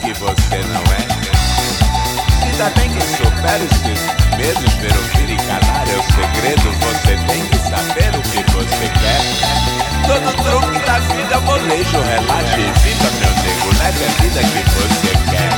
que você não é. Ainda bem que superes esses medos, ver ouvir e calar é o segredo. Você tem que saber o que você quer. Todo truque da vida molejo, relaxe e viva, meu nego, leve a vida que você quer.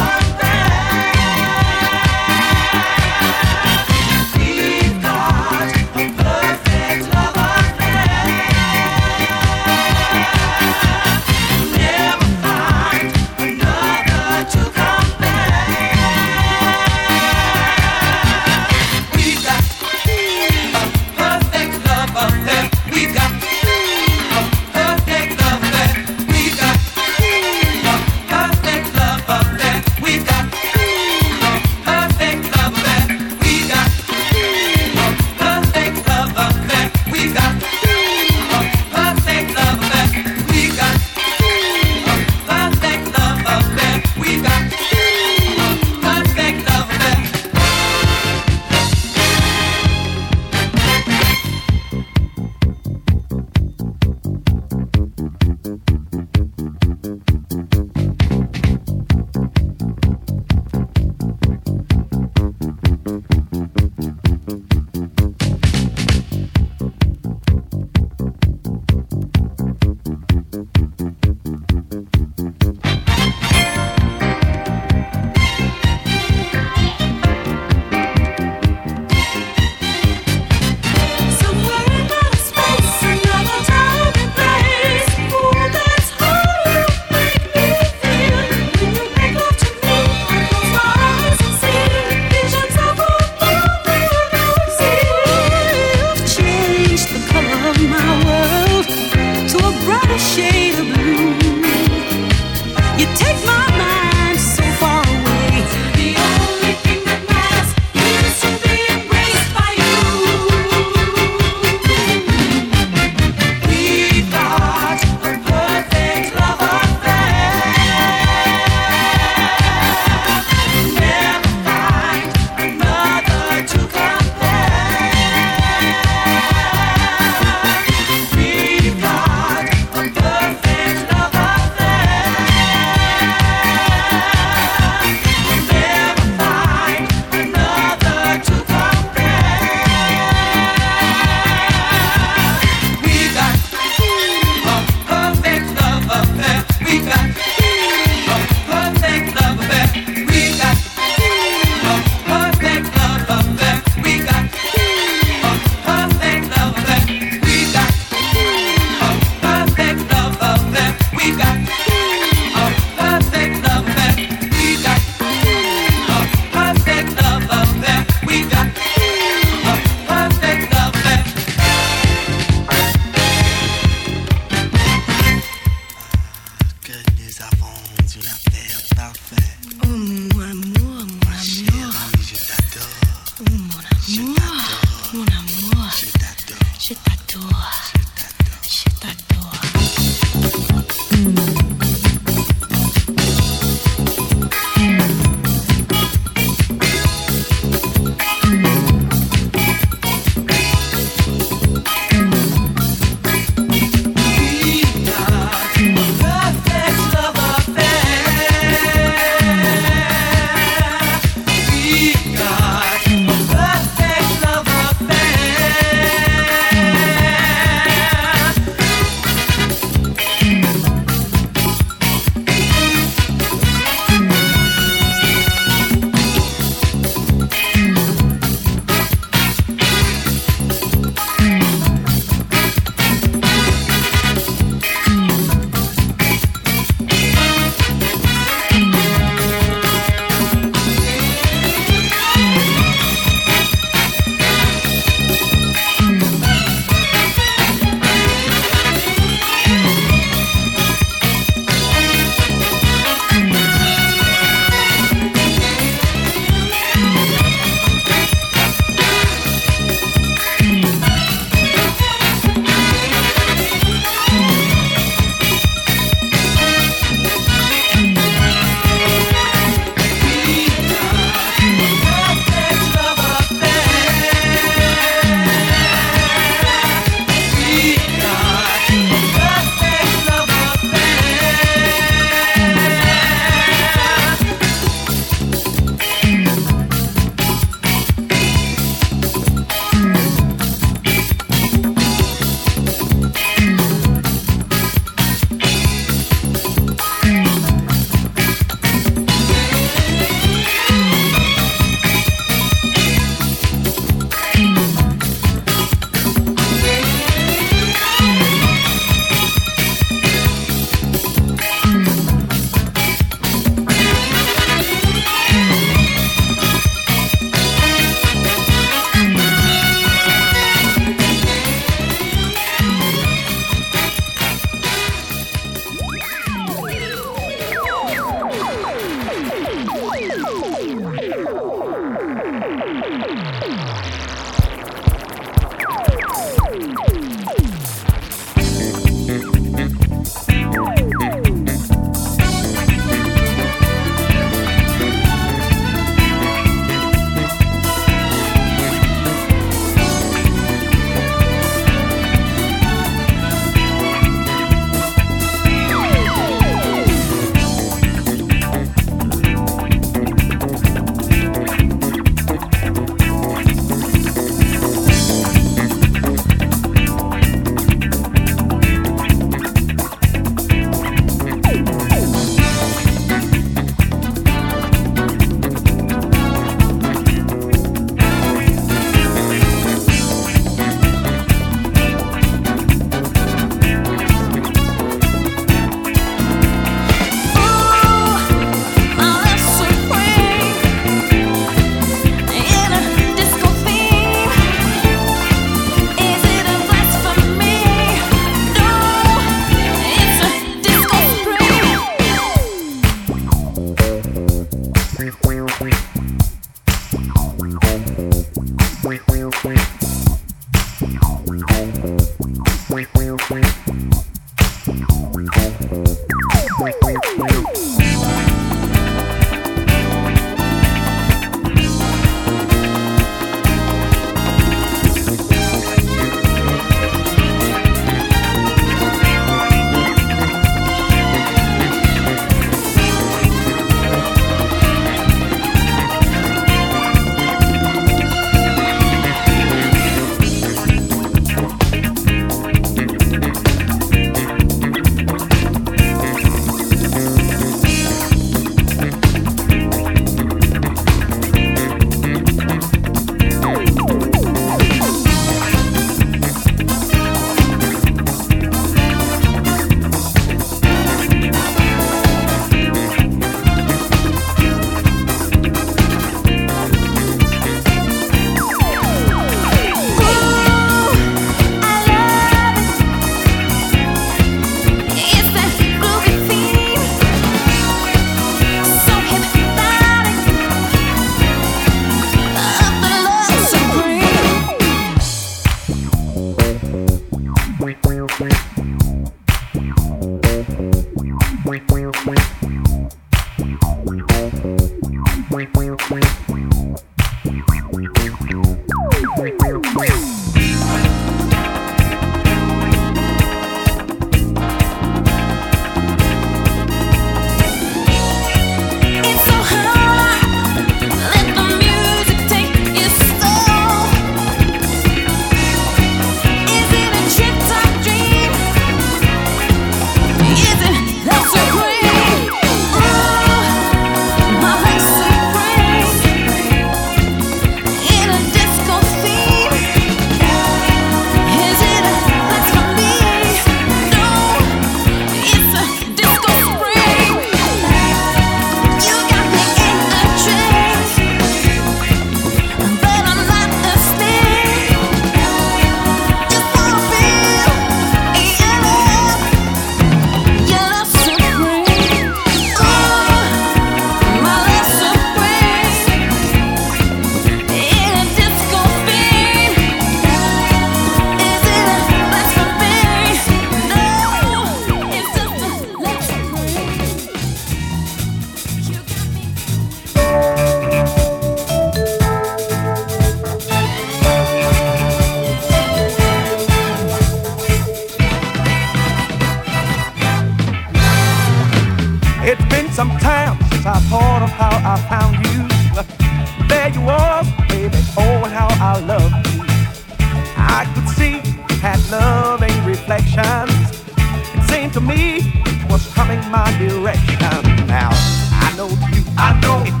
About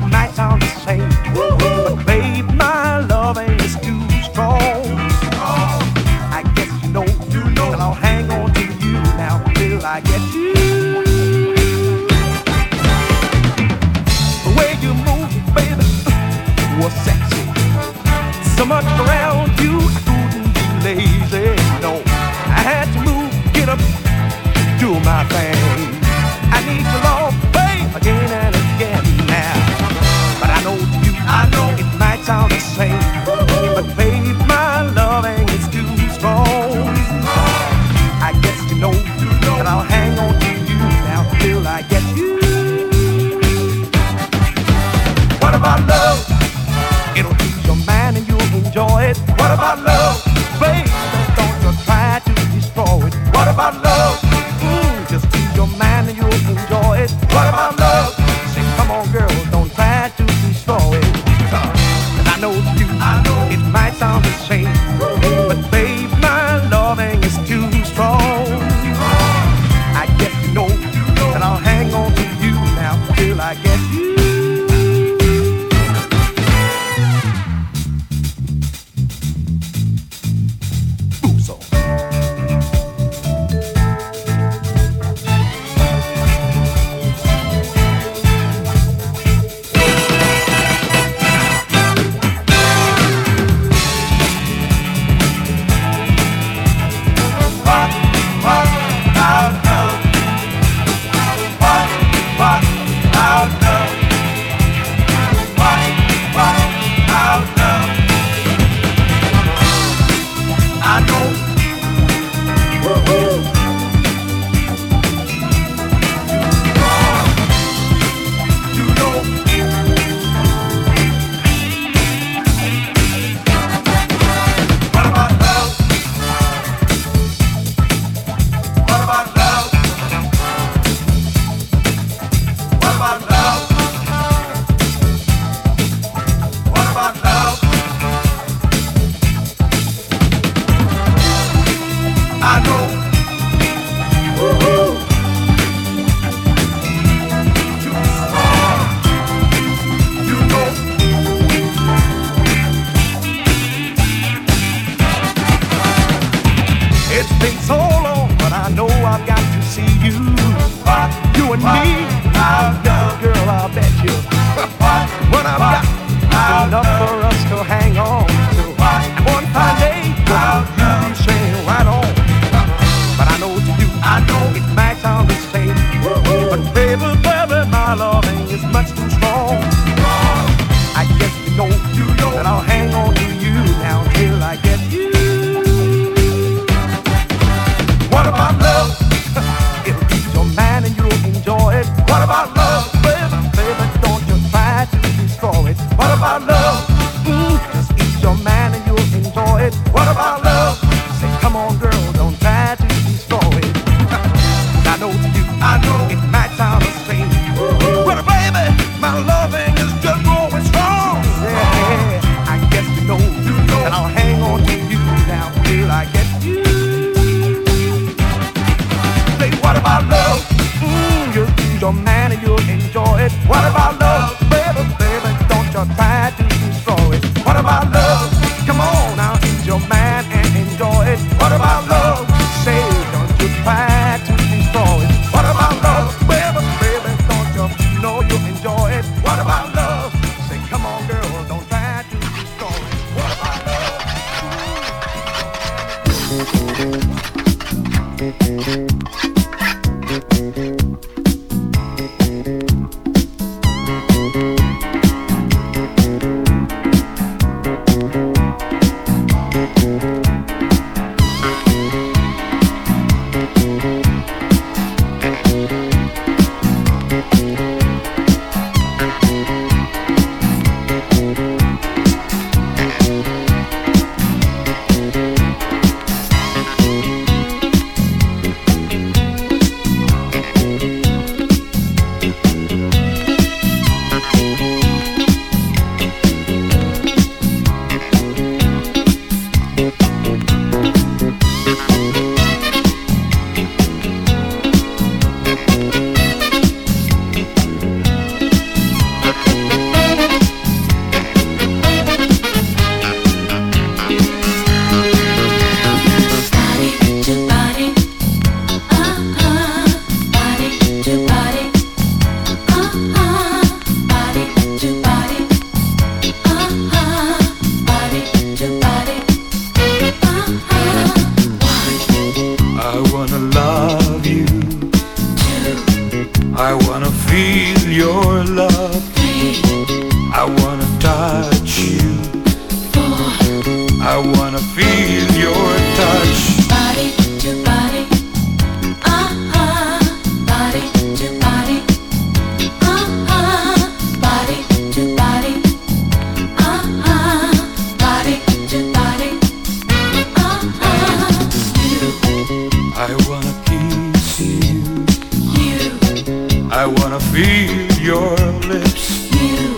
I wanna feel your lips. You.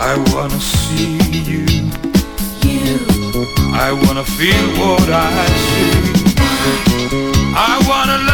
I wanna see you. You. I wanna feel what I see. I, I wanna.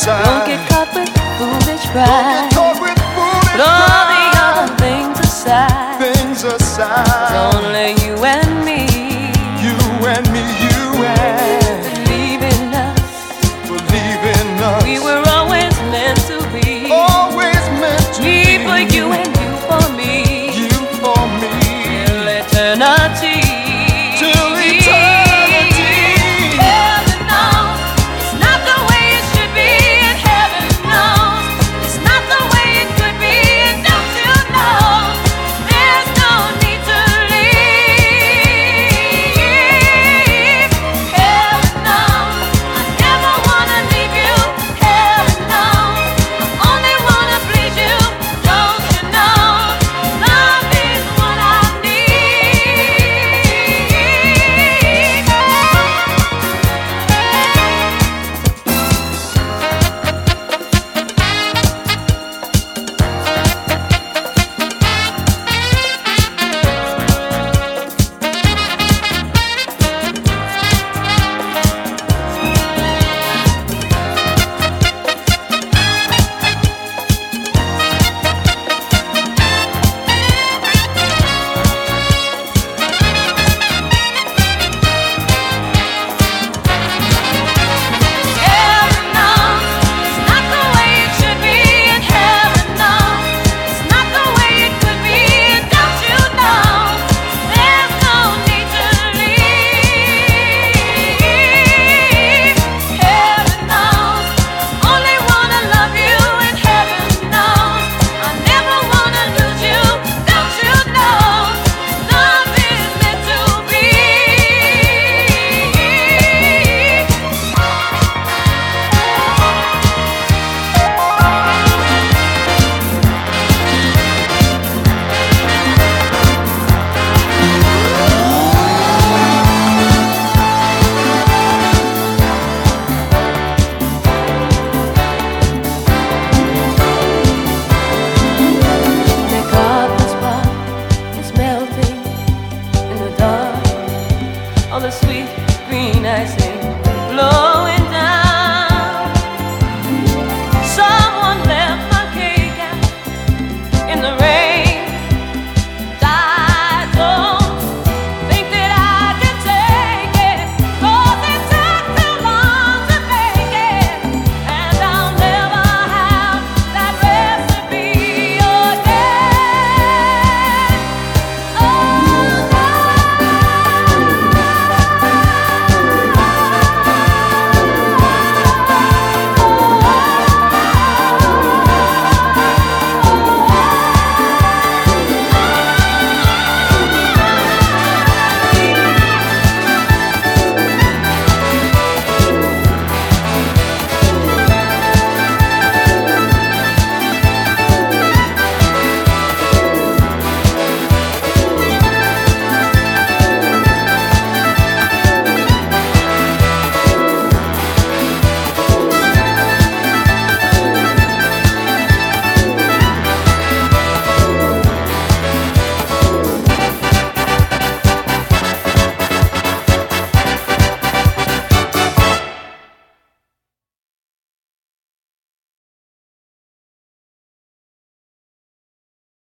side. Don't get caught with foolish pride. With foolish Put all pride. the other things aside. Things aside.